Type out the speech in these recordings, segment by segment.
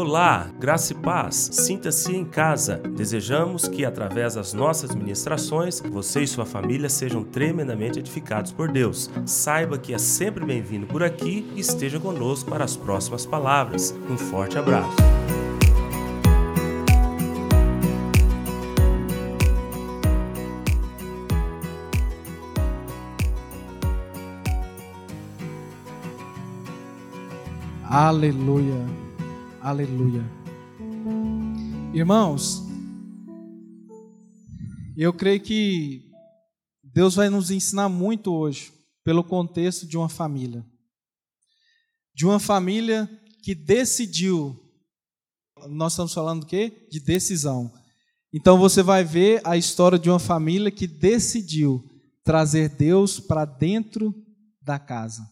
Olá, graça e paz. Sinta-se em casa. Desejamos que, através das nossas ministrações, você e sua família sejam tremendamente edificados por Deus. Saiba que é sempre bem-vindo por aqui e esteja conosco para as próximas palavras. Um forte abraço. Aleluia. Aleluia. Irmãos, eu creio que Deus vai nos ensinar muito hoje pelo contexto de uma família. De uma família que decidiu. Nós estamos falando do quê? De decisão. Então você vai ver a história de uma família que decidiu trazer Deus para dentro da casa.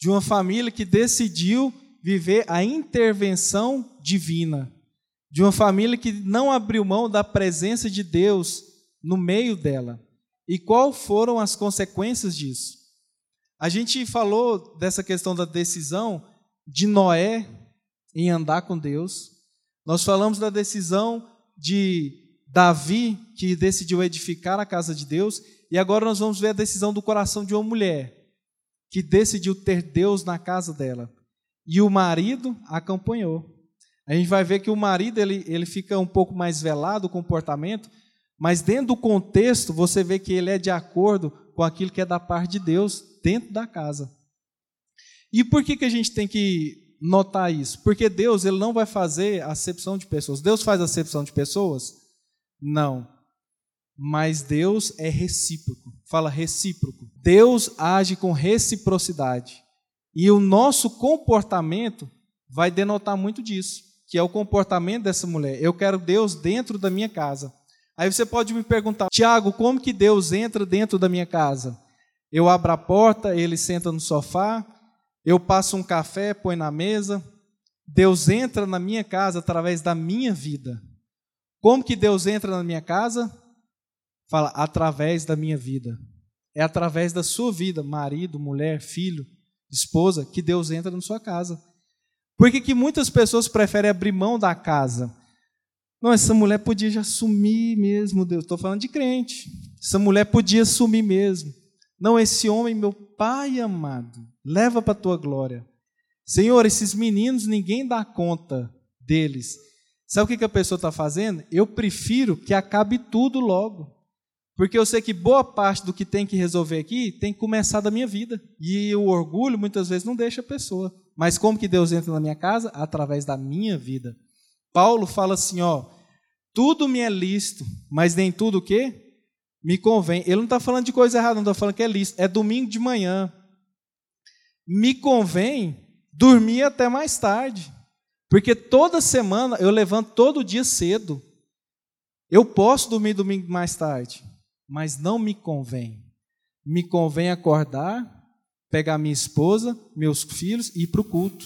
De uma família que decidiu viver a intervenção divina, de uma família que não abriu mão da presença de Deus no meio dela. E quais foram as consequências disso? A gente falou dessa questão da decisão de Noé em andar com Deus. Nós falamos da decisão de Davi, que decidiu edificar a casa de Deus. E agora nós vamos ver a decisão do coração de uma mulher, que decidiu ter Deus na casa dela e o marido acompanhou. A gente vai ver que o marido ele, ele fica um pouco mais velado o comportamento, mas dentro do contexto você vê que ele é de acordo com aquilo que é da parte de Deus dentro da casa. E por que, que a gente tem que notar isso? Porque Deus ele não vai fazer acepção de pessoas. Deus faz acepção de pessoas? Não. Mas Deus é recíproco. Fala recíproco. Deus age com reciprocidade. E o nosso comportamento vai denotar muito disso, que é o comportamento dessa mulher. Eu quero Deus dentro da minha casa. Aí você pode me perguntar, Tiago, como que Deus entra dentro da minha casa? Eu abro a porta, ele senta no sofá, eu passo um café, põe na mesa. Deus entra na minha casa através da minha vida. Como que Deus entra na minha casa? Fala, através da minha vida. É através da sua vida, marido, mulher, filho esposa, que Deus entra na sua casa. Por que, que muitas pessoas preferem abrir mão da casa? Não, essa mulher podia já sumir mesmo, Deus. Estou falando de crente. Essa mulher podia sumir mesmo. Não, esse homem, meu pai amado, leva para a tua glória. Senhor, esses meninos, ninguém dá conta deles. Sabe o que, que a pessoa está fazendo? Eu prefiro que acabe tudo logo. Porque eu sei que boa parte do que tem que resolver aqui tem que começar da minha vida. E o orgulho muitas vezes não deixa a pessoa. Mas como que Deus entra na minha casa? Através da minha vida. Paulo fala assim, ó, tudo me é lícito, mas nem tudo o quê? Me convém. Ele não está falando de coisa errada, não está falando que é lícito. É domingo de manhã. Me convém dormir até mais tarde. Porque toda semana eu levanto todo dia cedo. Eu posso dormir domingo mais tarde mas não me convém. Me convém acordar, pegar minha esposa, meus filhos e ir para o culto.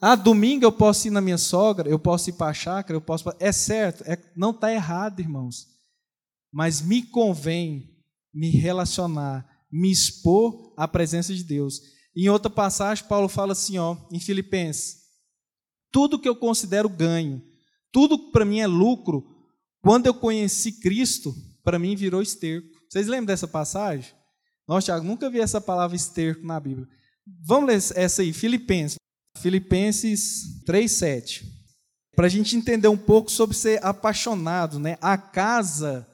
Ah, domingo eu posso ir na minha sogra, eu posso ir para a chácara, eu posso. É certo, é, não está errado, irmãos. Mas me convém me relacionar, me expor à presença de Deus. Em outra passagem, Paulo fala assim, ó, em Filipenses: tudo que eu considero ganho, tudo para mim é lucro. Quando eu conheci Cristo, para mim virou esterco. Vocês lembram dessa passagem? Nossa, Tiago, nunca vi essa palavra esterco na Bíblia. Vamos ler essa aí, Filipenses. Filipenses 3,7. Para a gente entender um pouco sobre ser apaixonado, né? A casa,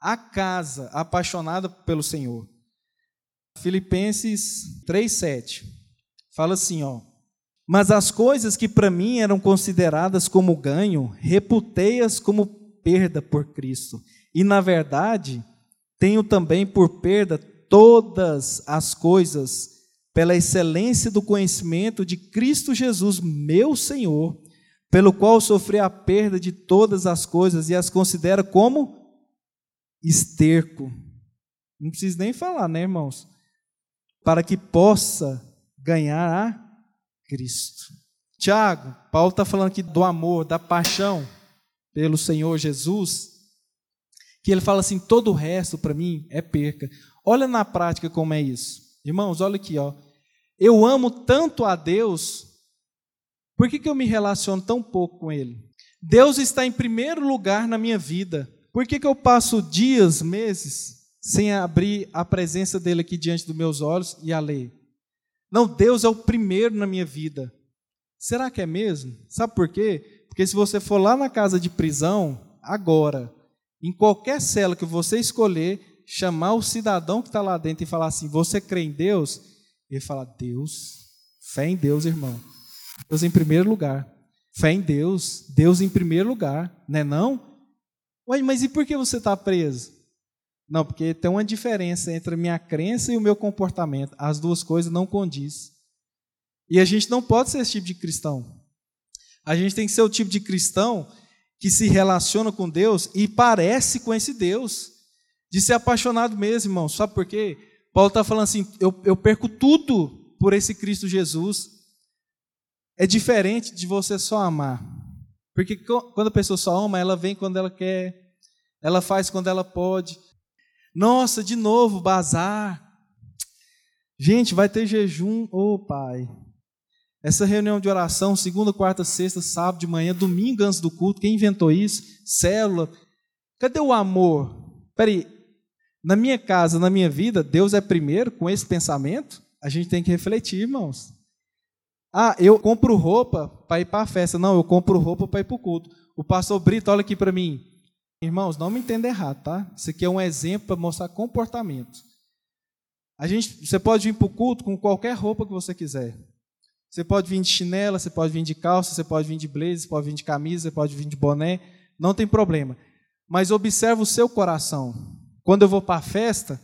a casa apaixonada pelo Senhor. Filipenses 3,7. Fala assim, ó. Mas as coisas que para mim eram consideradas como ganho, reputei-as como perda por Cristo. E, na verdade, tenho também por perda todas as coisas pela excelência do conhecimento de Cristo Jesus, meu Senhor, pelo qual sofri a perda de todas as coisas e as considero como esterco. Não preciso nem falar, né, irmãos? Para que possa ganhar a Cristo. Tiago, Paulo está falando aqui do amor, da paixão pelo Senhor Jesus que ele fala assim: todo o resto para mim é perca. Olha na prática como é isso. Irmãos, olha aqui, ó. Eu amo tanto a Deus Por que, que eu me relaciono tão pouco com Ele? Deus está em primeiro lugar na minha vida. Por que, que eu passo dias, meses, sem abrir a presença dele aqui diante dos meus olhos e a ler? Não, Deus é o primeiro na minha vida. Será que é mesmo? Sabe por quê? Porque se você for lá na casa de prisão, agora, em qualquer cela que você escolher, chamar o cidadão que está lá dentro e falar assim: Você crê em Deus? Ele fala: Deus, fé em Deus, irmão. Deus em primeiro lugar. Fé em Deus, Deus em primeiro lugar, não é não? Ué, mas e por que você está preso? Não, porque tem uma diferença entre a minha crença e o meu comportamento. As duas coisas não condizem. E a gente não pode ser esse tipo de cristão. A gente tem que ser o tipo de cristão que se relaciona com Deus e parece com esse Deus. De ser apaixonado mesmo, irmão. Sabe por quê? Paulo está falando assim: eu, eu perco tudo por esse Cristo Jesus. É diferente de você só amar. Porque quando a pessoa só ama, ela vem quando ela quer, ela faz quando ela pode. Nossa, de novo, bazar. Gente, vai ter jejum, ô oh, Pai. Essa reunião de oração, segunda, quarta, sexta, sábado de manhã, domingo antes do culto, quem inventou isso? Célula. Cadê o amor? Peraí, na minha casa, na minha vida, Deus é primeiro com esse pensamento? A gente tem que refletir, irmãos. Ah, eu compro roupa para ir para a festa. Não, eu compro roupa para ir para o culto. O pastor Brito, olha aqui para mim. Irmãos, não me entenda errado, tá? Isso aqui é um exemplo para mostrar comportamento. A gente, você pode vir para o culto com qualquer roupa que você quiser. Você pode vir de chinela, você pode vir de calça, você pode vir de blazer, você pode vir de camisa, você pode vir de boné, não tem problema. Mas observa o seu coração. Quando eu vou para a festa,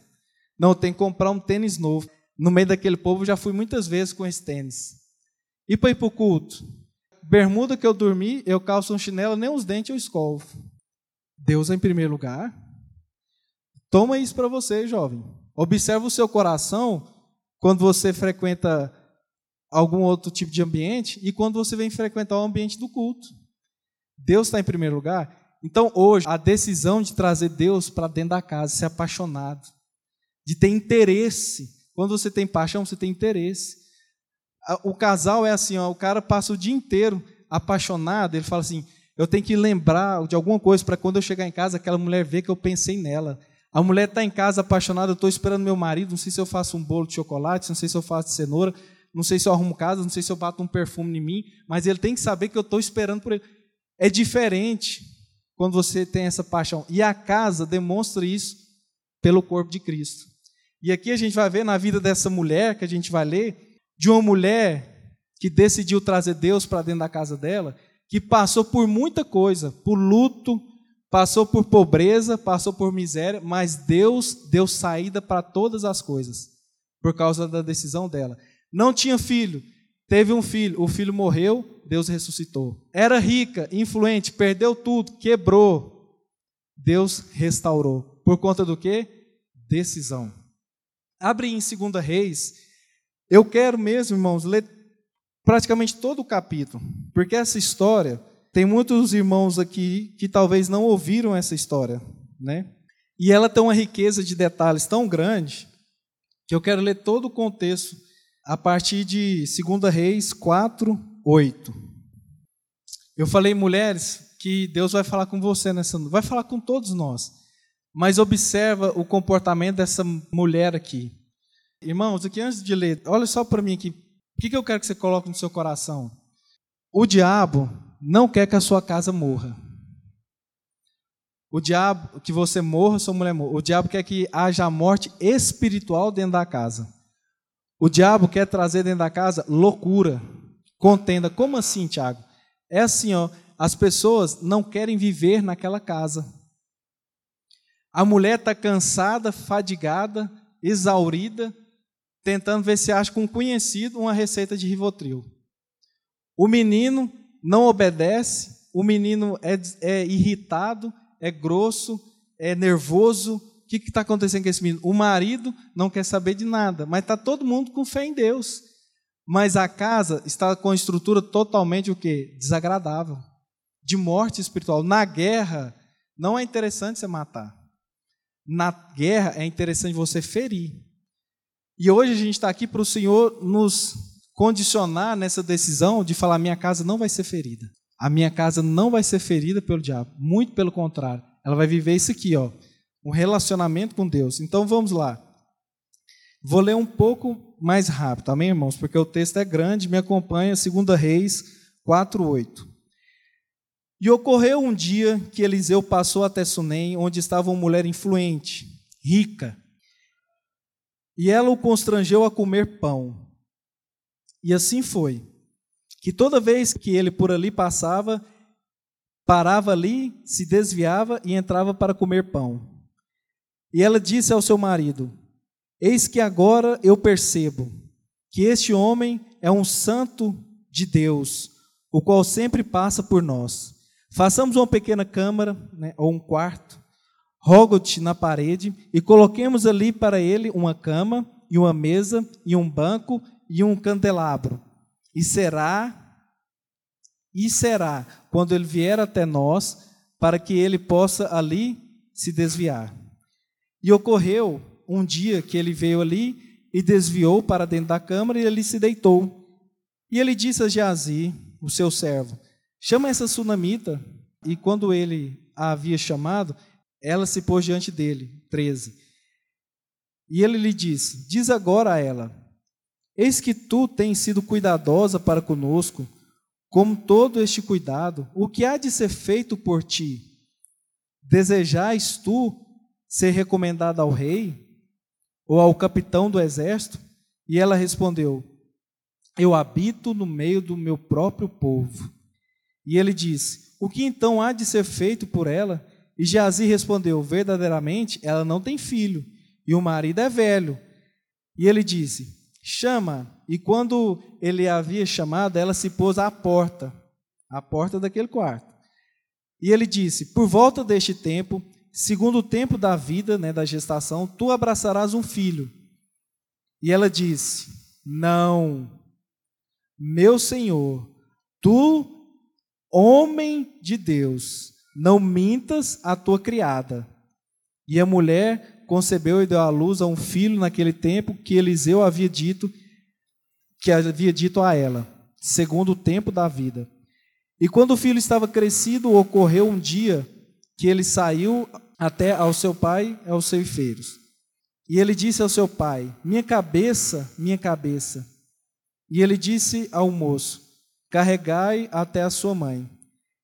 não, tem que comprar um tênis novo. No meio daquele povo, já fui muitas vezes com esse tênis. E para ir para o culto? Bermuda que eu dormi, eu calço um chinelo, nem os dentes eu escovo. Deus é em primeiro lugar. Toma isso para você, jovem. Observa o seu coração quando você frequenta algum outro tipo de ambiente e quando você vem frequentar o ambiente do culto. Deus está em primeiro lugar. Então, hoje, a decisão de trazer Deus para dentro da casa, ser apaixonado, de ter interesse. Quando você tem paixão, você tem interesse o casal é assim, ó, o cara passa o dia inteiro apaixonado, ele fala assim, eu tenho que lembrar de alguma coisa para quando eu chegar em casa, aquela mulher ver que eu pensei nela. A mulher está em casa apaixonada, eu estou esperando meu marido, não sei se eu faço um bolo de chocolate, não sei se eu faço cenoura, não sei se eu arrumo casa, não sei se eu bato um perfume em mim, mas ele tem que saber que eu estou esperando por ele. É diferente quando você tem essa paixão. E a casa demonstra isso pelo corpo de Cristo. E aqui a gente vai ver na vida dessa mulher que a gente vai ler, de uma mulher que decidiu trazer Deus para dentro da casa dela, que passou por muita coisa, por luto, passou por pobreza, passou por miséria, mas Deus deu saída para todas as coisas, por causa da decisão dela. Não tinha filho, teve um filho, o filho morreu, Deus ressuscitou. Era rica, influente, perdeu tudo, quebrou, Deus restaurou. Por conta do quê? Decisão. Abre em 2 Reis, eu quero mesmo, irmãos, ler praticamente todo o capítulo, porque essa história, tem muitos irmãos aqui que talvez não ouviram essa história, né? E ela tem uma riqueza de detalhes tão grande que eu quero ler todo o contexto a partir de 2 Reis 4, 8. Eu falei, mulheres, que Deus vai falar com você nessa vai falar com todos nós. Mas observa o comportamento dessa mulher aqui. Irmãos, aqui antes de ler, olha só para mim aqui. O que, que eu quero que você coloque no seu coração? O diabo não quer que a sua casa morra. O diabo, que você morra, sua mulher morra. O diabo quer que haja morte espiritual dentro da casa. O diabo quer trazer dentro da casa loucura, contenda. Como assim, Tiago? É assim, ó. As pessoas não querem viver naquela casa. A mulher está cansada, fadigada, exaurida, tentando ver se acha com um conhecido uma receita de Rivotril. O menino não obedece, o menino é, é irritado, é grosso, é nervoso. Que está acontecendo com esse menino? O marido não quer saber de nada, mas está todo mundo com fé em Deus. Mas a casa está com estrutura totalmente o quê? Desagradável. De morte espiritual. Na guerra, não é interessante você matar. Na guerra é interessante você ferir. E hoje a gente está aqui para o Senhor nos condicionar nessa decisão de falar: minha casa não vai ser ferida. A minha casa não vai ser ferida pelo diabo. Muito pelo contrário. Ela vai viver isso aqui, ó, um relacionamento com Deus. Então vamos lá. Vou ler um pouco mais rápido, amém, irmãos? Porque o texto é grande, me acompanha, 2 Reis 4:8. E ocorreu um dia que Eliseu passou até Sunem, onde estava uma mulher influente, rica. E ela o constrangeu a comer pão. E assim foi, que toda vez que ele por ali passava, parava ali, se desviava e entrava para comer pão. E ela disse ao seu marido: Eis que agora eu percebo que este homem é um santo de Deus, o qual sempre passa por nós. Façamos uma pequena câmara, né, ou um quarto, rogo-te na parede, e coloquemos ali para ele uma cama, e uma mesa, e um banco, e um candelabro. E será, e será, quando ele vier até nós, para que ele possa ali se desviar. E ocorreu um dia que ele veio ali e desviou para dentro da câmara e ele se deitou. E ele disse a Geazi, o seu servo: Chama essa sunamita. E quando ele a havia chamado, ela se pôs diante dele. 13. E ele lhe disse: Diz agora a ela: Eis que tu tens sido cuidadosa para conosco, como todo este cuidado, o que há de ser feito por ti? Desejais tu ser recomendada ao rei ou ao capitão do exército? E ela respondeu: Eu habito no meio do meu próprio povo. E ele disse: O que então há de ser feito por ela? E Jazi respondeu: Verdadeiramente, ela não tem filho, e o marido é velho. E ele disse: chama. E quando ele havia chamado, ela se pôs à porta, à porta daquele quarto. E ele disse: Por volta deste tempo, segundo o tempo da vida, né, da gestação, tu abraçarás um filho. E ela disse: Não, meu Senhor, tu, homem de Deus, não mintas a tua criada. E a mulher concebeu e deu à luz a um filho naquele tempo que Eliseu havia dito que havia dito a ela, segundo o tempo da vida. E quando o filho estava crescido, ocorreu um dia que ele saiu até ao seu pai aos ceifeiros. E ele disse ao seu pai: Minha cabeça, minha cabeça. E ele disse ao moço: Carregai até a sua mãe.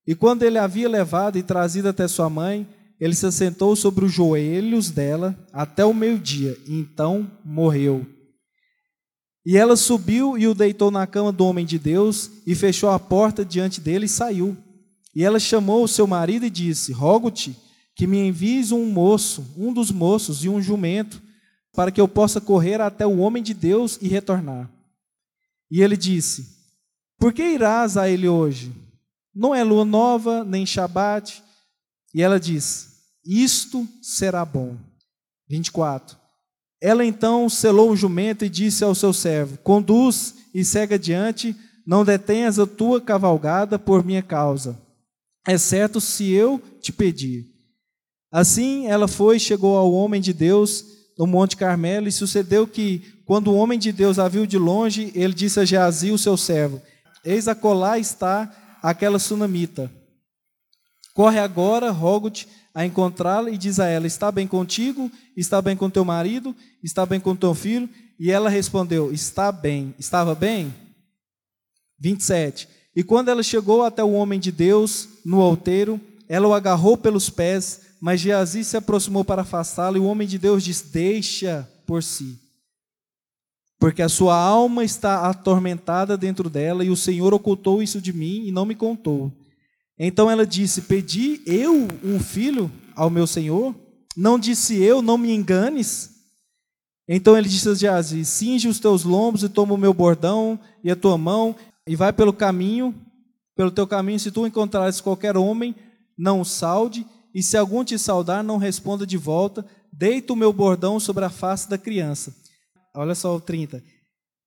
E quando ele havia levado e trazido até sua mãe, ele se assentou sobre os joelhos dela até o meio-dia, e então morreu. E ela subiu e o deitou na cama do homem de Deus, e fechou a porta diante dele e saiu. E ela chamou o seu marido e disse: Rogo-te que me envies um moço, um dos moços e um jumento, para que eu possa correr até o homem de Deus e retornar. E ele disse: Por que irás a ele hoje? Não é lua nova, nem Shabat. E ela diz: isto será bom. 24. Ela então selou o jumento e disse ao seu servo: Conduz e segue adiante, não detenhas a tua cavalgada por minha causa, exceto se eu te pedir. Assim ela foi chegou ao homem de Deus no Monte Carmelo, e sucedeu que, quando o homem de Deus a viu de longe, ele disse a Geazi, o seu servo: Eis acolá está aquela sunamita. Corre agora, rogo-te, a encontrá-la e diz a ela: Está bem contigo? Está bem com teu marido? Está bem com teu filho? E ela respondeu: Está bem. Estava bem? 27. E quando ela chegou até o homem de Deus no outeiro, ela o agarrou pelos pés, mas Geazi se aproximou para afastá-lo, e o homem de Deus disse: Deixa por si. Porque a sua alma está atormentada dentro dela, e o Senhor ocultou isso de mim e não me contou. Então ela disse: Pedi eu um filho ao meu senhor? Não disse eu, não me enganes? Então ele disse a Geazi: Cinge os teus lombos e toma o meu bordão e a tua mão e vai pelo caminho, pelo teu caminho. Se tu encontrares qualquer homem, não o salde, e se algum te saudar, não responda de volta. Deita o meu bordão sobre a face da criança. Olha só o 30.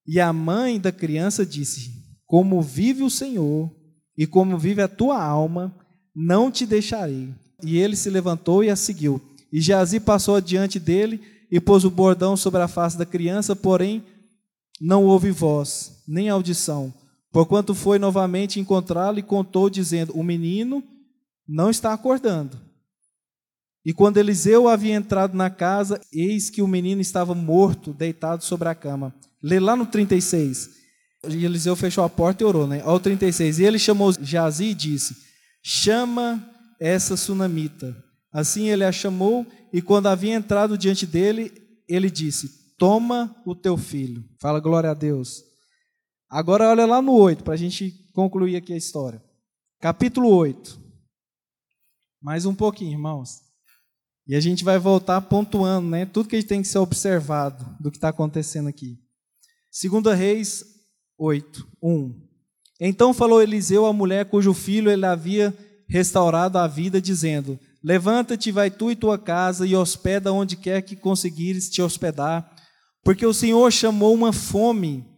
E a mãe da criança disse: Como vive o Senhor, e como vive a tua alma, não te deixarei. E ele se levantou e a seguiu. E Geazi passou adiante dele e pôs o bordão sobre a face da criança, porém não houve voz, nem audição, porquanto foi novamente encontrá-lo e contou, dizendo: O menino não está acordando. E quando Eliseu havia entrado na casa, eis que o menino estava morto, deitado sobre a cama. Lê lá no 36. E Eliseu fechou a porta e orou, né? Ao 36. E ele chamou Jazi e disse: Chama essa sunamita. Assim ele a chamou, e quando havia entrado diante dele, ele disse: Toma o teu filho. Fala glória a Deus. Agora olha lá no 8, para a gente concluir aqui a história. Capítulo 8. Mais um pouquinho, irmãos. E a gente vai voltar pontuando, né? Tudo que tem que ser observado do que está acontecendo aqui. Segunda Reis 8, 1. Então falou Eliseu à mulher cujo filho ele havia restaurado a vida, dizendo: Levanta-te, vai tu e tua casa, e hospeda onde quer que conseguires te hospedar, porque o Senhor chamou uma fome,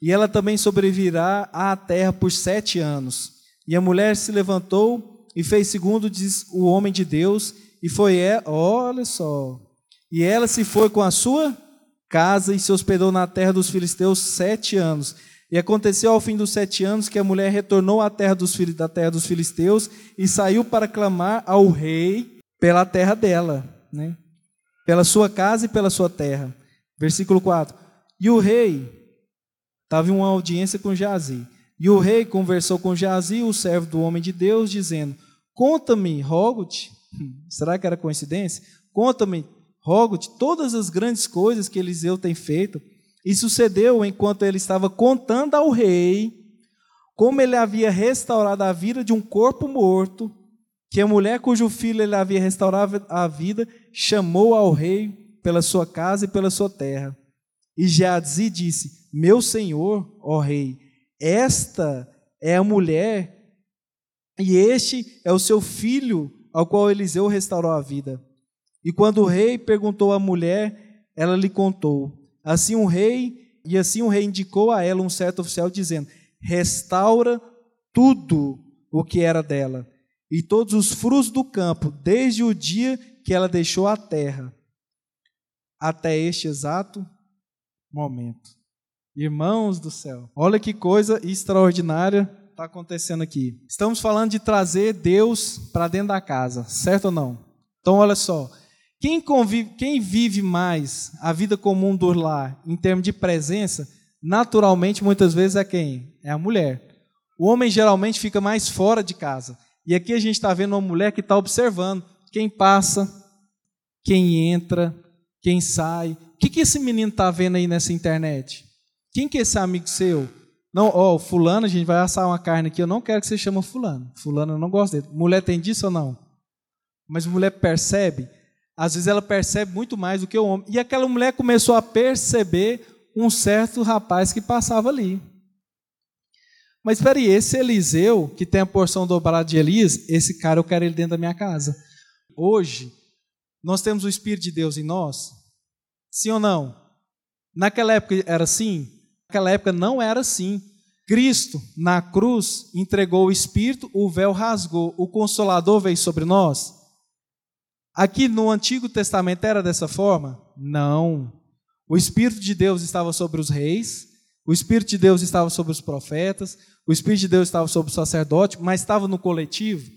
e ela também sobrevirá à terra por sete anos. E a mulher se levantou e fez segundo diz o homem de Deus, e foi ela, olha só. E ela se foi com a sua casa e se hospedou na terra dos filisteus sete anos. E aconteceu ao fim dos sete anos que a mulher retornou à terra dos, da terra dos filisteus e saiu para clamar ao rei pela terra dela, né? pela sua casa e pela sua terra. Versículo 4. E o rei estava em uma audiência com Jazi. E o rei conversou com Jazi, o servo do homem de Deus, dizendo: Conta-me, rogo-te, Será que era coincidência? Conta-me, rogo-te, todas as grandes coisas que Eliseu tem feito. E sucedeu enquanto ele estava contando ao rei como ele havia restaurado a vida de um corpo morto, que a mulher cujo filho ele havia restaurado a vida chamou ao rei pela sua casa e pela sua terra. E Geazi disse: Meu senhor, ó rei, esta é a mulher e este é o seu filho ao qual Eliseu restaurou a vida. E quando o rei perguntou à mulher, ela lhe contou. Assim o rei, e assim o rei indicou a ela um certo oficial, dizendo: Restaura tudo o que era dela, e todos os frutos do campo, desde o dia que ela deixou a terra, até este exato momento. Irmãos do céu, olha que coisa extraordinária está acontecendo aqui? Estamos falando de trazer Deus para dentro da casa, certo ou não? Então, olha só. Quem, convive, quem vive mais a vida comum do lar, em termos de presença, naturalmente, muitas vezes é quem? É a mulher. O homem geralmente fica mais fora de casa. E aqui a gente está vendo uma mulher que está observando quem passa, quem entra, quem sai. O que, que esse menino está vendo aí nessa internet? Quem que é esse amigo seu? Não, ó, oh, fulano, a gente vai assar uma carne aqui, eu não quero que você chame fulano. Fulano eu não gosto dele. Mulher tem disso ou não? Mas mulher percebe, às vezes ela percebe muito mais do que o homem. E aquela mulher começou a perceber um certo rapaz que passava ali. Mas espera aí, esse Eliseu, que tem a porção dobrada de Elias, esse cara eu quero ele dentro da minha casa. Hoje, nós temos o Espírito de Deus em nós? Sim ou não? Naquela época era assim? Naquela época não era assim. Cristo, na cruz, entregou o Espírito, o véu rasgou, o Consolador veio sobre nós. Aqui no Antigo Testamento era dessa forma? Não. O Espírito de Deus estava sobre os reis, o Espírito de Deus estava sobre os profetas, o Espírito de Deus estava sobre o sacerdote, mas estava no coletivo?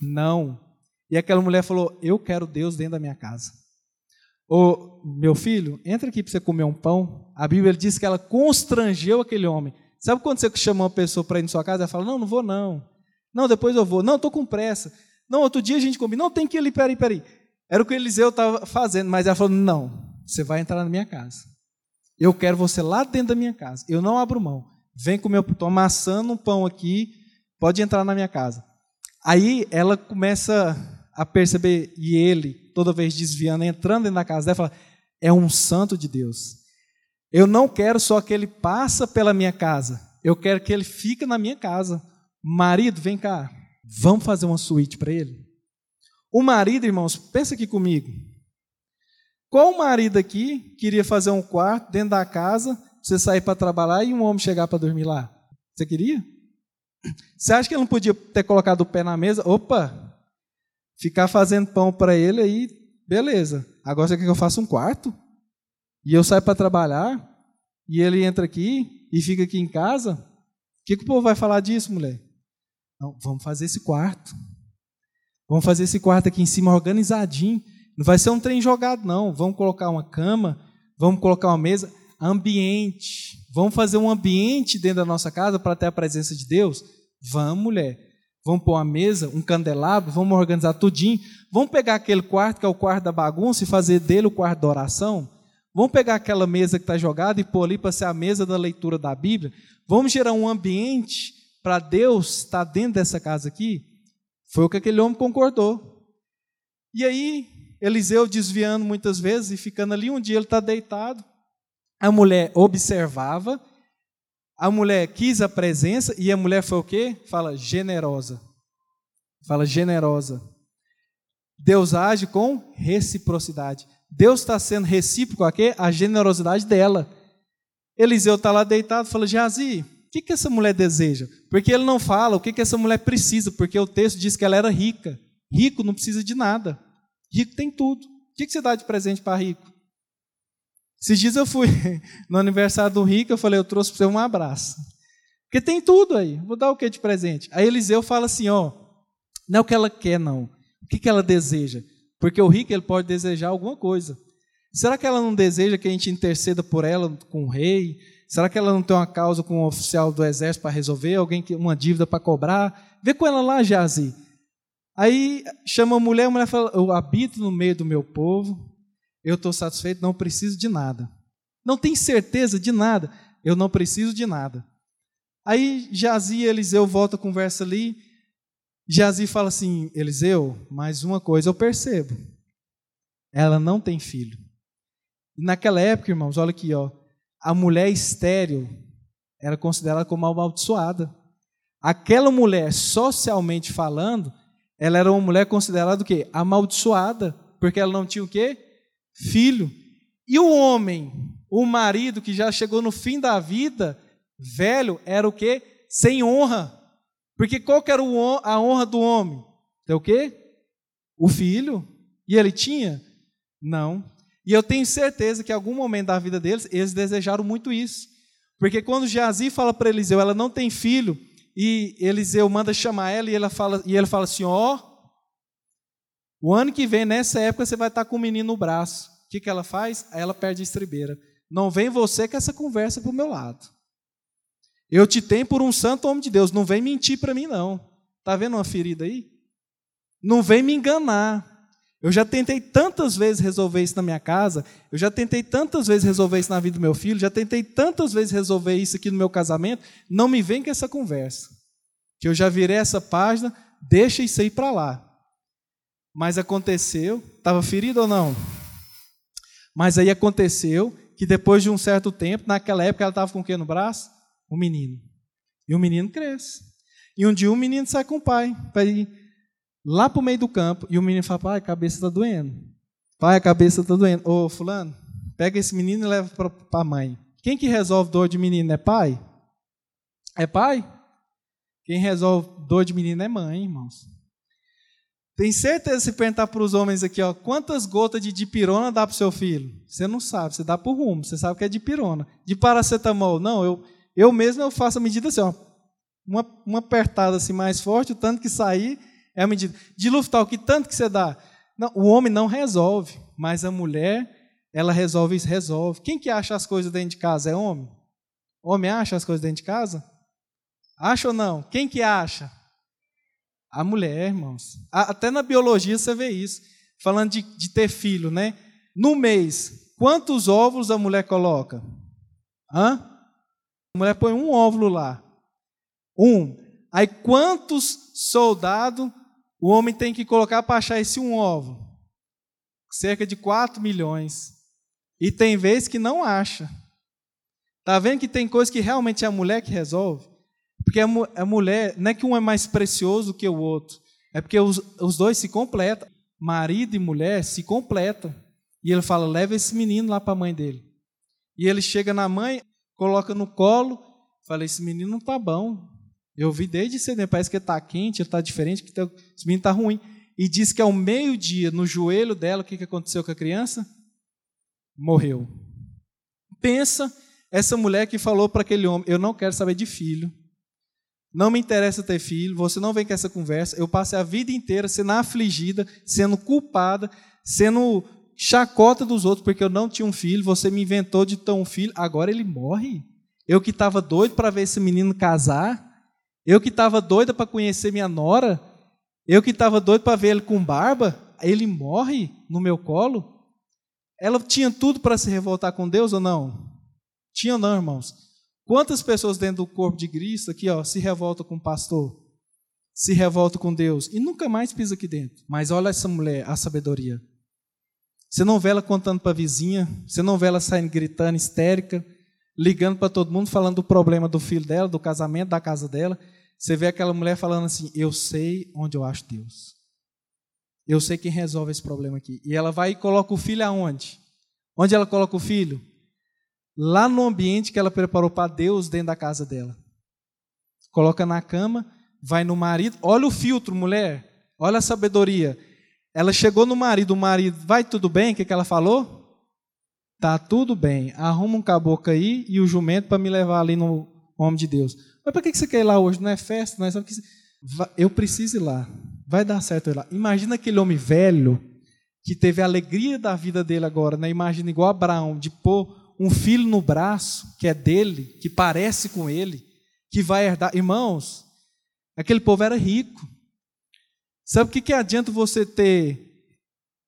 Não. E aquela mulher falou: Eu quero Deus dentro da minha casa. Ô, meu filho, entra aqui para você comer um pão. A Bíblia diz que ela constrangeu aquele homem. Sabe quando você chama uma pessoa para ir na sua casa? Ela fala: Não, não vou não. Não, depois eu vou. Não, estou com pressa. Não, outro dia a gente combina. Não, tem que ir ali, peraí, peraí. Era o que Eliseu estava fazendo, mas ela falou: Não, você vai entrar na minha casa. Eu quero você lá dentro da minha casa. Eu não abro mão. Vem comer, estou amassando um pão aqui, pode entrar na minha casa. Aí ela começa a perceber, e ele, toda vez desviando, entrando dentro da casa dela, fala: é um santo de Deus. Eu não quero só que ele passa pela minha casa, eu quero que ele fique na minha casa. Marido, vem cá, vamos fazer uma suíte para ele? O marido, irmãos, pensa aqui comigo. Qual marido aqui queria fazer um quarto dentro da casa, você sair para trabalhar e um homem chegar para dormir lá? Você queria? Você acha que ele não podia ter colocado o pé na mesa? Opa, ficar fazendo pão para ele aí, beleza. Agora você quer que eu faça um quarto? E eu saio para trabalhar? e ele entra aqui e fica aqui em casa, o que, que o povo vai falar disso, mulher? Não, vamos fazer esse quarto. Vamos fazer esse quarto aqui em cima organizadinho. Não vai ser um trem jogado, não. Vamos colocar uma cama, vamos colocar uma mesa. Ambiente. Vamos fazer um ambiente dentro da nossa casa para ter a presença de Deus? Vamos, mulher. Vamos pôr uma mesa, um candelabro, vamos organizar tudinho. Vamos pegar aquele quarto que é o quarto da bagunça e fazer dele o quarto da oração. Vamos pegar aquela mesa que está jogada e pôr ali para ser a mesa da leitura da Bíblia. Vamos gerar um ambiente para Deus estar dentro dessa casa aqui. Foi o que aquele homem concordou. E aí, Eliseu desviando muitas vezes e ficando ali, um dia ele está deitado. A mulher observava, a mulher quis a presença e a mulher foi o quê? Fala generosa. Fala generosa. Deus age com reciprocidade. Deus está sendo recíproco a quê? A generosidade dela. Eliseu está lá deitado fala: Jazi, o que, que essa mulher deseja? Porque ele não fala o que, que essa mulher precisa, porque o texto diz que ela era rica. Rico não precisa de nada. Rico tem tudo. O que, que você dá de presente para rico? Esses dias eu fui no aniversário do rico, eu falei, eu trouxe para você um abraço. Porque tem tudo aí. Vou dar o que de presente? Aí Eliseu fala assim, ó, não é o que ela quer, não. O que, que ela deseja? Porque o rico ele pode desejar alguma coisa. Será que ela não deseja que a gente interceda por ela com o rei? Será que ela não tem uma causa com um oficial do exército para resolver? Alguém que uma dívida para cobrar? Vê com ela lá, Jazi. Aí chama a mulher, a mulher fala: Eu habito no meio do meu povo, eu estou satisfeito, não preciso de nada. Não tem certeza de nada, eu não preciso de nada. Aí Jazi e Eliseu volta a conversa ali. Jazi fala assim: Eliseu, mais uma coisa eu percebo. Ela não tem filho. E naquela época, irmãos, olha aqui, ó, a mulher estéril era considerada como amaldiçoada. Aquela mulher, socialmente falando, ela era uma mulher considerada o quê? Amaldiçoada, porque ela não tinha o quê? Filho. E o homem, o marido que já chegou no fim da vida, velho, era o quê? Sem honra. Porque qual que era a honra do homem? É o quê? O filho. E ele tinha? Não. E eu tenho certeza que em algum momento da vida deles, eles desejaram muito isso. Porque quando Geazi fala para Eliseu, ela não tem filho, e Eliseu manda chamar ela, e, ela fala, e ele fala assim: Ó, oh, o ano que vem, nessa época, você vai estar com o menino no braço. O que, que ela faz? Ela perde a estribeira. Não vem você com essa conversa para o meu lado. Eu te tenho por um santo homem de Deus. Não vem mentir para mim, não. Está vendo uma ferida aí? Não vem me enganar. Eu já tentei tantas vezes resolver isso na minha casa, eu já tentei tantas vezes resolver isso na vida do meu filho, já tentei tantas vezes resolver isso aqui no meu casamento, não me vem com essa conversa. Que eu já virei essa página, deixa isso aí para lá. Mas aconteceu, estava ferido ou não? Mas aí aconteceu que depois de um certo tempo, naquela época ela estava com o que no braço? Um menino. E o menino cresce. E um dia o menino sai com o pai para ir lá para o meio do campo, e o menino fala, pai, a cabeça está doendo. Pai, a cabeça está doendo. Ô, fulano, pega esse menino e leva para a mãe. Quem que resolve dor de menino é pai? É pai? Quem resolve dor de menino é mãe, irmãos. Tem certeza se perguntar para os homens aqui, ó, quantas gotas de dipirona dá para o seu filho? Você não sabe, você dá por rumo, você sabe que é dipirona. De paracetamol, não, eu, eu mesmo eu faço a medida assim, ó, uma, uma apertada assim mais forte, o tanto que sair, é a medida. De Luftal, que tanto que você dá? Não, o homem não resolve, mas a mulher, ela resolve isso, resolve. Quem que acha as coisas dentro de casa? É homem? Homem acha as coisas dentro de casa? Acha ou não? Quem que acha? A mulher, irmãos. Até na biologia você vê isso. Falando de, de ter filho, né? No mês, quantos óvulos a mulher coloca? Hã? A mulher põe um óvulo lá. Um. Aí quantos soldados o homem tem que colocar para achar esse um ovo. Cerca de 4 milhões. E tem vezes que não acha. Está vendo que tem coisa que realmente é a mulher que resolve? Porque a, mulher, não é que um é mais precioso que o outro, é porque os, os dois se completam. Marido e mulher se completam. E ele fala: leva esse menino lá para a mãe dele. E ele chega na mãe, coloca no colo, fala: esse menino não está bom. Eu vi desde cedo, parece que está quente, está diferente, que tá, esse menino está ruim. E diz que ao meio-dia, no joelho dela, o que, que aconteceu com a criança? Morreu. Pensa essa mulher que falou para aquele homem: Eu não quero saber de filho, não me interessa ter filho, você não vem com essa conversa. Eu passei a vida inteira sendo afligida, sendo culpada, sendo chacota dos outros porque eu não tinha um filho. Você me inventou de ter um filho, agora ele morre. Eu que estava doido para ver esse menino casar, eu que estava doida para conhecer minha nora, eu que estava doido para ver ele com barba, ele morre no meu colo. Ela tinha tudo para se revoltar com Deus ou não? Tinha ou não, irmãos? Quantas pessoas dentro do corpo de Cristo aqui, ó, se revoltam com o pastor, se revoltam com Deus e nunca mais pisa aqui dentro. Mas olha essa mulher, a sabedoria. Você não vê ela contando para a vizinha, você não vê ela saindo gritando, histérica, ligando para todo mundo, falando do problema do filho dela, do casamento, da casa dela. Você vê aquela mulher falando assim: Eu sei onde eu acho Deus. Eu sei quem resolve esse problema aqui. E ela vai e coloca o filho aonde? Onde ela coloca o filho? Lá no ambiente que ela preparou para Deus dentro da casa dela. Coloca na cama, vai no marido. Olha o filtro, mulher. Olha a sabedoria. Ela chegou no marido, o marido, vai tudo bem? O que, que ela falou? Tá tudo bem. Arruma um caboclo aí e o jumento para me levar ali no homem de Deus. Mas para que você quer ir lá hoje? Não é festa? Não é. Eu preciso ir lá. Vai dar certo ir lá. Imagina aquele homem velho que teve a alegria da vida dele agora, né? Imagina igual Abraão, de pôr um filho no braço, que é dele, que parece com ele, que vai herdar. Irmãos, aquele povo era rico. Sabe o que, que adianta você ter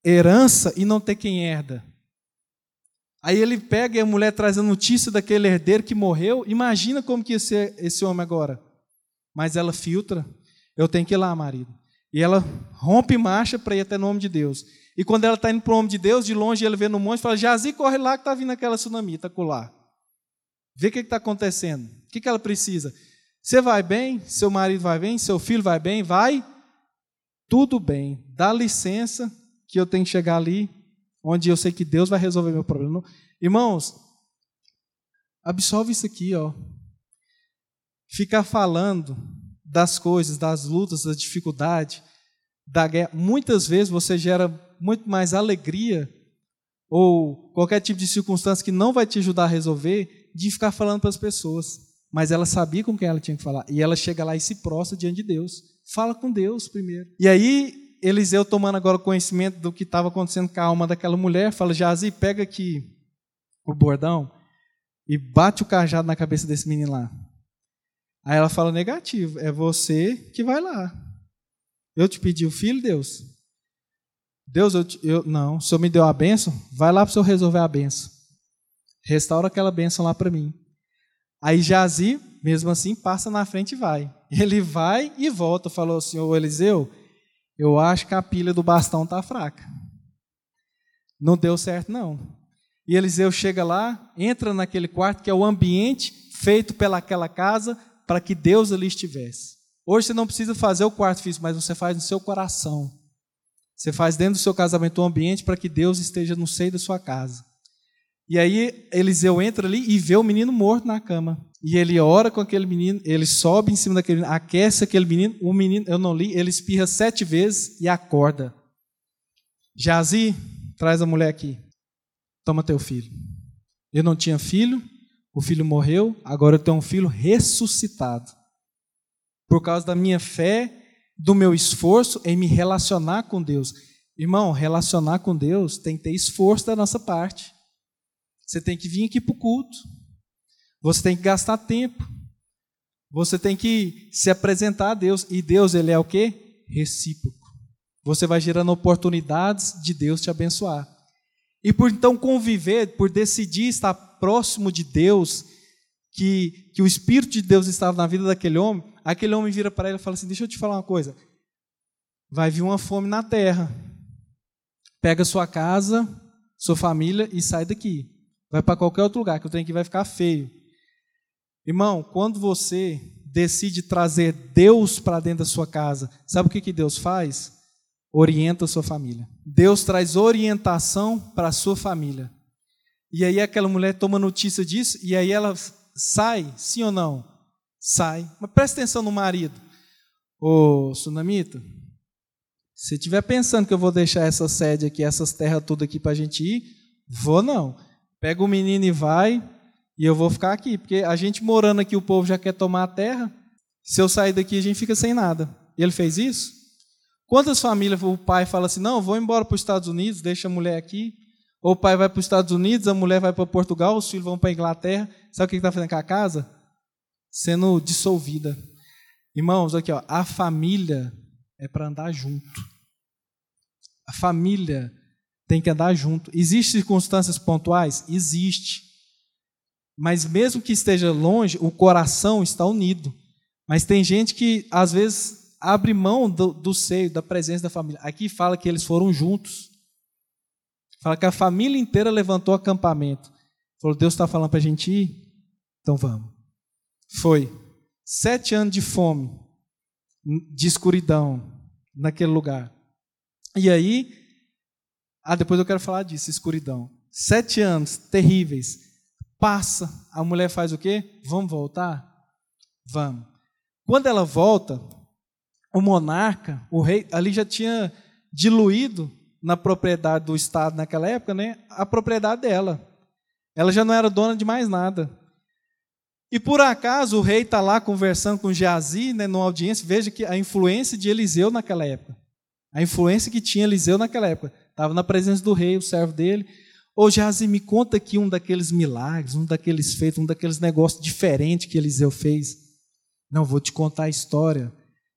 herança e não ter quem herda? Aí ele pega e a mulher traz a notícia daquele herdeiro que morreu. Imagina como que ia ser esse homem agora. Mas ela filtra. Eu tenho que ir lá, marido. E ela rompe marcha para ir até o nome de Deus. E quando ela está indo para o nome de Deus, de longe ele vê no monte e fala: Jazi, corre lá que está vindo aquela tsunami, está lá. Vê o que está acontecendo. O que, que ela precisa? Você vai bem? Seu marido vai bem? Seu filho vai bem? Vai? Tudo bem. Dá licença que eu tenho que chegar ali, onde eu sei que Deus vai resolver meu problema. Irmãos, absolve isso aqui, ó. Ficar falando das coisas, das lutas, das dificuldades, da guerra, muitas vezes você gera muito mais alegria ou qualquer tipo de circunstância que não vai te ajudar a resolver de ficar falando para as pessoas. Mas ela sabia com quem ela tinha que falar. E ela chega lá e se prostra diante de Deus. Fala com Deus primeiro. E aí, Eliseu, tomando agora conhecimento do que estava acontecendo com a alma daquela mulher, fala: Jazi, pega aqui o bordão e bate o cajado na cabeça desse menino lá. Aí ela fala negativo, é você que vai lá. Eu te pedi o filho, Deus. Deus, eu, eu não, o Senhor me deu a benção, vai lá para o Senhor resolver a benção. Restaura aquela benção lá para mim. Aí Jazi, mesmo assim, passa na frente e vai. Ele vai e volta, falou, Senhor Eliseu, eu acho que a pilha do bastão está fraca. Não deu certo, não. E Eliseu chega lá, entra naquele quarto, que é o ambiente feito pelaquela casa, para que Deus ali estivesse. Hoje você não precisa fazer o quarto físico, mas você faz no seu coração. Você faz dentro do seu casamento um ambiente para que Deus esteja no seio da sua casa. E aí Eliseu entra ali e vê o menino morto na cama. E ele ora com aquele menino, ele sobe em cima daquele menino, aquece aquele menino. O menino, eu não li, ele espirra sete vezes e acorda. Jazi, traz a mulher aqui. Toma teu filho. Eu não tinha filho, o filho morreu, agora eu tenho um filho ressuscitado. Por causa da minha fé, do meu esforço em me relacionar com Deus. Irmão, relacionar com Deus tem que ter esforço da nossa parte. Você tem que vir aqui para o culto. Você tem que gastar tempo. Você tem que se apresentar a Deus. E Deus, ele é o quê? Recíproco. Você vai gerando oportunidades de Deus te abençoar. E por então conviver, por decidir estar próximo de Deus, que, que o Espírito de Deus estava na vida daquele homem, aquele homem vira para ele e fala assim: Deixa eu te falar uma coisa. Vai vir uma fome na terra. Pega sua casa, sua família e sai daqui. Vai para qualquer outro lugar, que o trem aqui vai ficar feio. Irmão, quando você decide trazer Deus para dentro da sua casa, sabe o que, que Deus faz? Orienta a sua família. Deus traz orientação para a sua família. E aí aquela mulher toma notícia disso e aí ela sai, sim ou não? Sai. Mas presta atenção no marido. Ô, Sunamita, se estiver pensando que eu vou deixar essa sede aqui, essas terras tudo aqui para a gente ir, vou não. Pega o menino e vai, e eu vou ficar aqui, porque a gente morando aqui, o povo já quer tomar a terra. Se eu sair daqui, a gente fica sem nada. E ele fez isso? Quantas famílias o pai fala assim: não, vou embora para os Estados Unidos, deixa a mulher aqui. Ou o pai vai para os Estados Unidos, a mulher vai para Portugal, os filhos vão para a Inglaterra. Sabe o que está fazendo com a casa? Sendo dissolvida. Irmãos, aqui, ó, a família é para andar junto. A família tem que andar junto. Existem circunstâncias pontuais? Existe. Mas mesmo que esteja longe, o coração está unido. Mas tem gente que, às vezes, abre mão do, do seio, da presença da família. Aqui fala que eles foram juntos. Fala que a família inteira levantou acampamento. Falou, Deus está falando para a gente ir? Então vamos. Foi. Sete anos de fome, de escuridão naquele lugar. E aí, ah, depois eu quero falar disso, escuridão. Sete anos terríveis. Passa, a mulher faz o quê? Vamos voltar? Vamos. Quando ela volta, o monarca, o rei, ali já tinha diluído na propriedade do Estado naquela época, né, a propriedade dela. Ela já não era dona de mais nada. E por acaso o rei está lá conversando com Geazi, né, numa audiência, veja que a influência de Eliseu naquela época. A influência que tinha Eliseu naquela época. Estava na presença do rei, o servo dele. Ô Geazi, me conta aqui um daqueles milagres, um daqueles feitos, um daqueles negócios diferentes que Eliseu fez. Não, vou te contar a história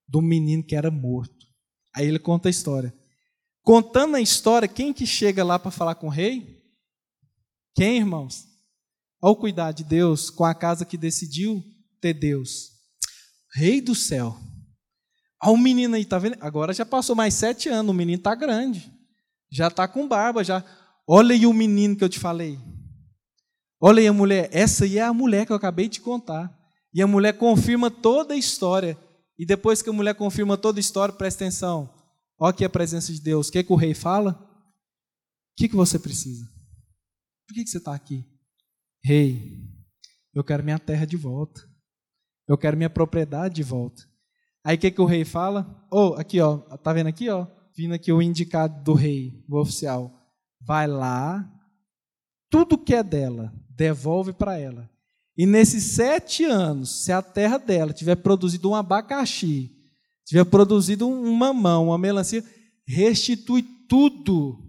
do menino que era morto. Aí ele conta a história. Contando a história, quem que chega lá para falar com o rei? Quem, irmãos? Olha o cuidado de Deus com a casa que decidiu ter Deus. Rei do céu. Olha o menino aí, tá vendo? Agora já passou mais sete anos, o menino tá grande. Já tá com barba, já. Olha aí o menino que eu te falei. Olha aí a mulher. Essa aí é a mulher que eu acabei de contar. E a mulher confirma toda a história. E depois que a mulher confirma toda a história, presta atenção. Olha aqui a presença de Deus. O que, é que o rei fala? O que, que você precisa? Por que, que você está aqui? Rei, eu quero minha terra de volta. Eu quero minha propriedade de volta. Aí o que, que o rei fala? Oh, aqui, ó, tá vendo aqui, ó? Vindo aqui o indicado do rei, o oficial. Vai lá, tudo que é dela, devolve para ela. E nesses sete anos, se a terra dela tiver produzido um abacaxi, tiver produzido um mamão, uma melancia, restitui tudo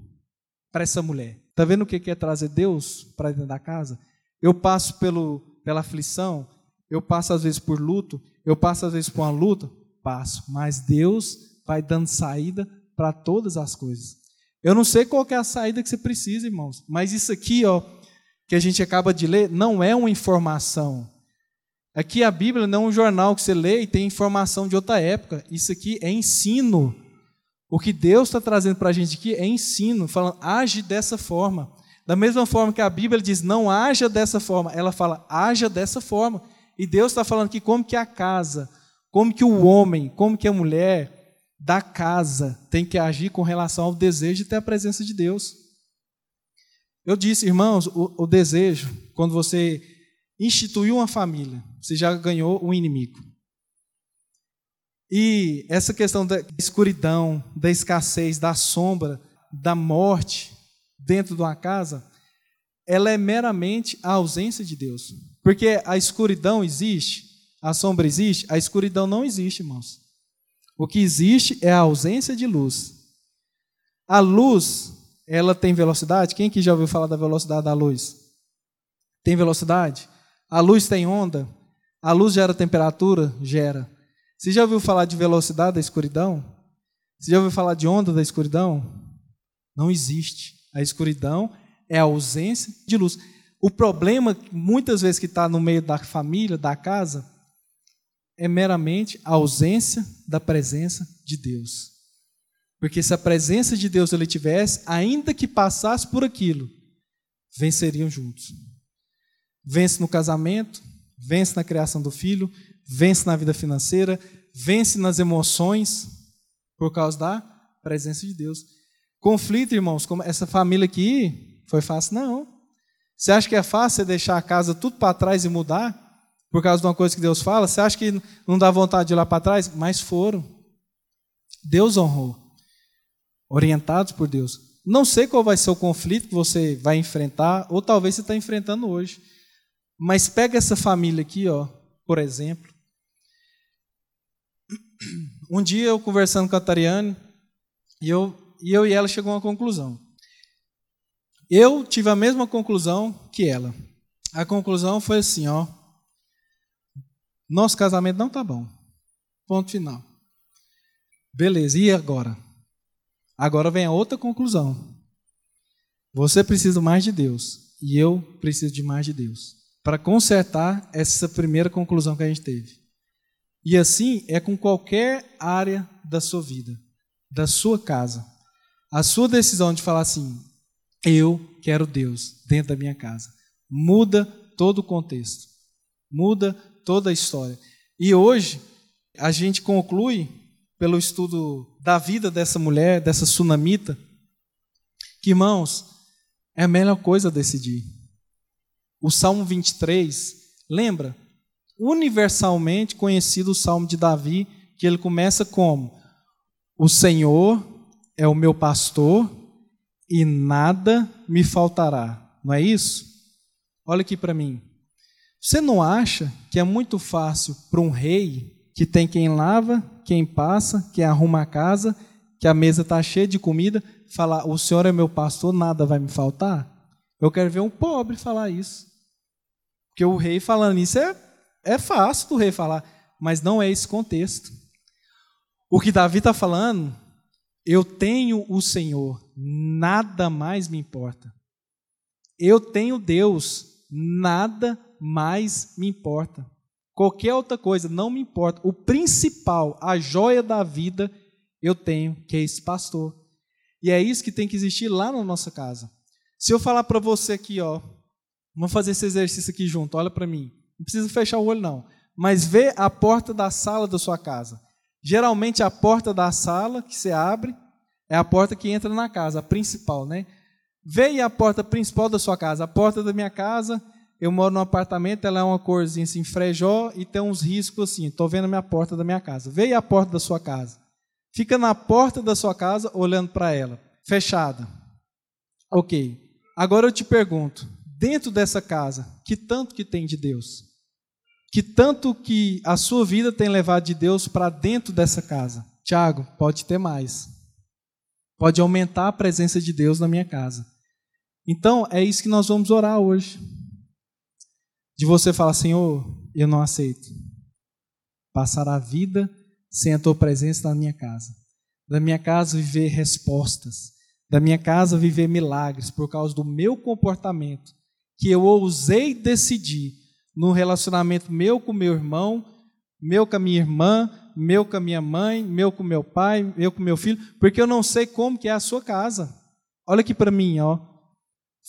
para essa mulher. Está vendo o que é trazer Deus para dentro da casa? Eu passo pelo, pela aflição, eu passo às vezes por luto, eu passo às vezes por uma luta, passo, mas Deus vai dando saída para todas as coisas. Eu não sei qual é a saída que você precisa, irmãos, mas isso aqui, ó, que a gente acaba de ler, não é uma informação. Aqui a Bíblia não é um jornal que você lê e tem informação de outra época. Isso aqui é ensino. O que Deus está trazendo para a gente aqui é ensino, falando, age dessa forma. Da mesma forma que a Bíblia diz, não haja dessa forma, ela fala, haja dessa forma. E Deus está falando aqui como que a casa, como que o homem, como que a mulher da casa tem que agir com relação ao desejo de ter a presença de Deus. Eu disse, irmãos, o, o desejo, quando você instituiu uma família, você já ganhou um inimigo. E essa questão da escuridão, da escassez, da sombra, da morte, dentro de uma casa, ela é meramente a ausência de Deus. Porque a escuridão existe, a sombra existe, a escuridão não existe, irmãos. O que existe é a ausência de luz. A luz, ela tem velocidade? Quem que já ouviu falar da velocidade da luz? Tem velocidade? A luz tem onda? A luz gera temperatura? Gera. Você já ouviu falar de velocidade da escuridão? Você já ouviu falar de onda da escuridão? Não existe. A escuridão é a ausência de luz. O problema, muitas vezes, que está no meio da família, da casa, é meramente a ausência da presença de Deus. Porque se a presença de Deus ele tivesse, ainda que passasse por aquilo, venceriam juntos. Vence no casamento, vence na criação do filho, vence na vida financeira, vence nas emoções, por causa da presença de Deus. Conflito, irmãos, como essa família aqui foi fácil? Não. Você acha que é fácil você deixar a casa tudo para trás e mudar? Por causa de uma coisa que Deus fala? Você acha que não dá vontade de ir lá para trás? Mas foram. Deus honrou. Orientados por Deus. Não sei qual vai ser o conflito que você vai enfrentar, ou talvez você está enfrentando hoje. Mas pega essa família aqui, ó, por exemplo. Um dia eu conversando com a Tariane, e eu, e eu e ela chegou a uma conclusão. Eu tive a mesma conclusão que ela. A conclusão foi assim, ó. Nosso casamento não tá bom. Ponto final. Beleza, e agora? Agora vem a outra conclusão. Você precisa mais de Deus e eu preciso de mais de Deus para consertar essa primeira conclusão que a gente teve. E assim é com qualquer área da sua vida, da sua casa. A sua decisão de falar assim: eu quero Deus dentro da minha casa, muda todo o contexto, muda toda a história. E hoje a gente conclui pelo estudo da vida dessa mulher, dessa sunamita, que irmãos, é a melhor coisa decidir. O Salmo 23, lembra? Universalmente conhecido o Salmo de Davi, que ele começa como: O Senhor é o meu pastor e nada me faltará. Não é isso? Olha aqui para mim. Você não acha que é muito fácil para um rei que tem quem lava, quem passa, quem arruma a casa, que a mesa está cheia de comida, falar: O Senhor é meu pastor, nada vai me faltar? Eu quero ver um pobre falar isso. Porque o rei falando isso é, é fácil do rei falar, mas não é esse contexto. O que Davi está falando, eu tenho o Senhor, nada mais me importa. Eu tenho Deus, nada mais me importa. Qualquer outra coisa não me importa. O principal, a joia da vida, eu tenho, que é esse pastor. E é isso que tem que existir lá na nossa casa. Se eu falar para você aqui, ó, vamos fazer esse exercício aqui junto, olha para mim. Não precisa fechar o olho, não. Mas vê a porta da sala da sua casa. Geralmente a porta da sala que você abre é a porta que entra na casa, a principal, né? Aí a porta principal da sua casa. A porta da minha casa eu moro num apartamento, ela é uma corzinha assim, frejó, e tem uns riscos assim. Estou vendo a minha porta da minha casa. Veio a porta da sua casa. Fica na porta da sua casa olhando para ela, fechada. Ok. Agora eu te pergunto, dentro dessa casa, que tanto que tem de Deus? Que tanto que a sua vida tem levado de Deus para dentro dessa casa? Tiago, pode ter mais. Pode aumentar a presença de Deus na minha casa. Então, é isso que nós vamos orar hoje de você falar, Senhor, eu não aceito passar a vida sem a tua presença na minha casa. Da minha casa viver respostas, da minha casa viver milagres por causa do meu comportamento, que eu ousei decidir no relacionamento meu com meu irmão, meu com a minha irmã, meu com a minha mãe, meu com meu pai, meu com meu filho, porque eu não sei como que é a sua casa. Olha aqui para mim, ó.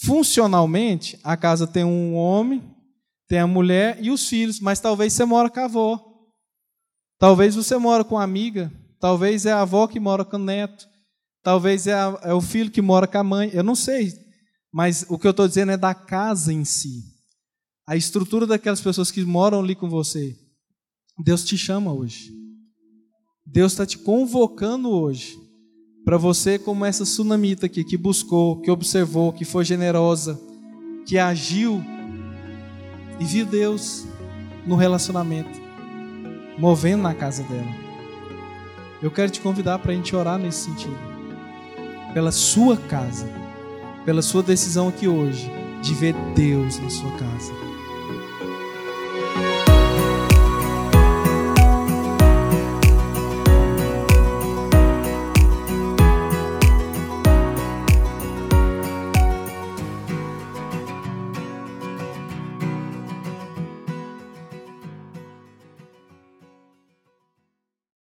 Funcionalmente, a casa tem um homem, tem a mulher e os filhos, mas talvez você mora com a avó. Talvez você mora com a amiga. Talvez é a avó que mora com o neto. Talvez é, a, é o filho que mora com a mãe. Eu não sei. Mas o que eu estou dizendo é da casa em si. A estrutura daquelas pessoas que moram ali com você. Deus te chama hoje. Deus está te convocando hoje para você, como essa sunamita aqui, que buscou, que observou, que foi generosa, que agiu e viu Deus no relacionamento, movendo na casa dela. Eu quero te convidar para a gente orar nesse sentido, pela sua casa, pela sua decisão aqui hoje de ver Deus na sua casa.